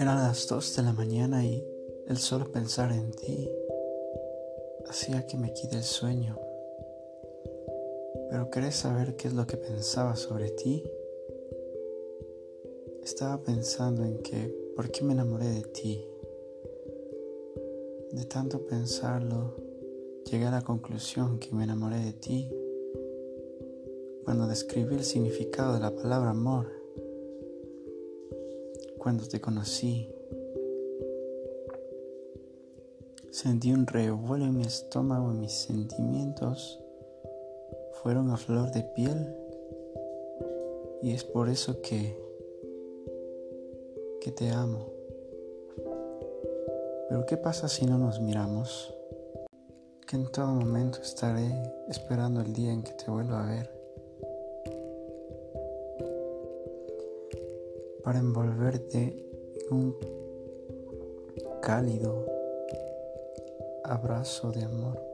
Eran las dos de la mañana y el solo pensar en ti hacía que me quite el sueño. Pero ¿querés saber qué es lo que pensaba sobre ti? Estaba pensando en que, ¿por qué me enamoré de ti? De tanto pensarlo, llegué a la conclusión que me enamoré de ti cuando describí el significado de la palabra amor, cuando te conocí. Sentí un revuelo en mi estómago y mis sentimientos fueron a flor de piel y es por eso que que te amo. Pero ¿qué pasa si no nos miramos? Que en todo momento estaré esperando el día en que te vuelva a ver. Para envolverte en un cálido abrazo de amor.